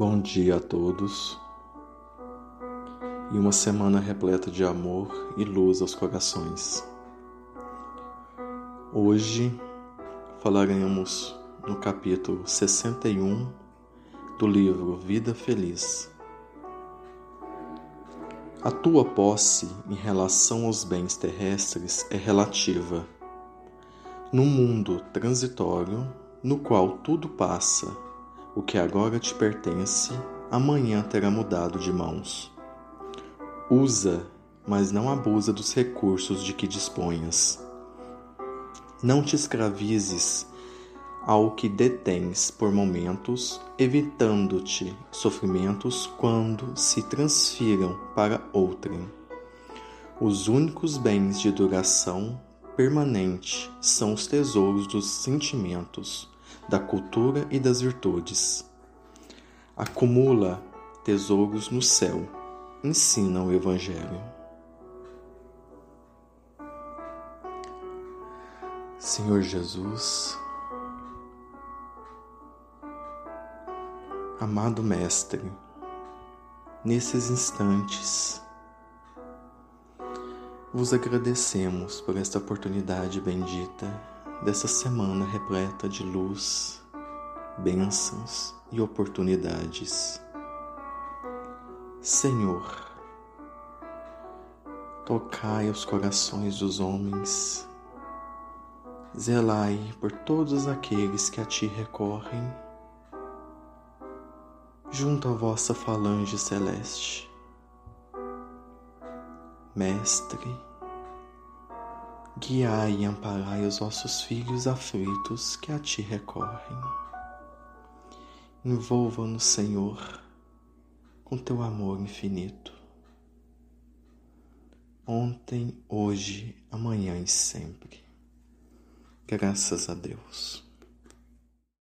Bom dia a todos e uma semana repleta de amor e luz aos corações. Hoje falaremos no capítulo 61 do livro Vida Feliz. A tua posse em relação aos bens terrestres é relativa. No mundo transitório, no qual tudo passa, o que agora te pertence, amanhã terá mudado de mãos. Usa, mas não abusa dos recursos de que disponhas. Não te escravizes ao que detens por momentos, evitando-te sofrimentos quando se transfiram para outrem. Os únicos bens de duração permanente são os tesouros dos sentimentos, da cultura e das virtudes. Acumula tesouros no céu ensina o Evangelho. Senhor Jesus, amado Mestre, nesses instantes, vos agradecemos por esta oportunidade bendita dessa semana repleta de luz, bênçãos e oportunidades. Senhor, tocai os corações dos homens, zelai por todos aqueles que a ti recorrem, junto à vossa falange celeste. Mestre, guiai e amparai os vossos filhos aflitos que a ti recorrem. Envolva-nos, Senhor, com teu amor infinito. Ontem, hoje, amanhã e sempre. Graças a Deus.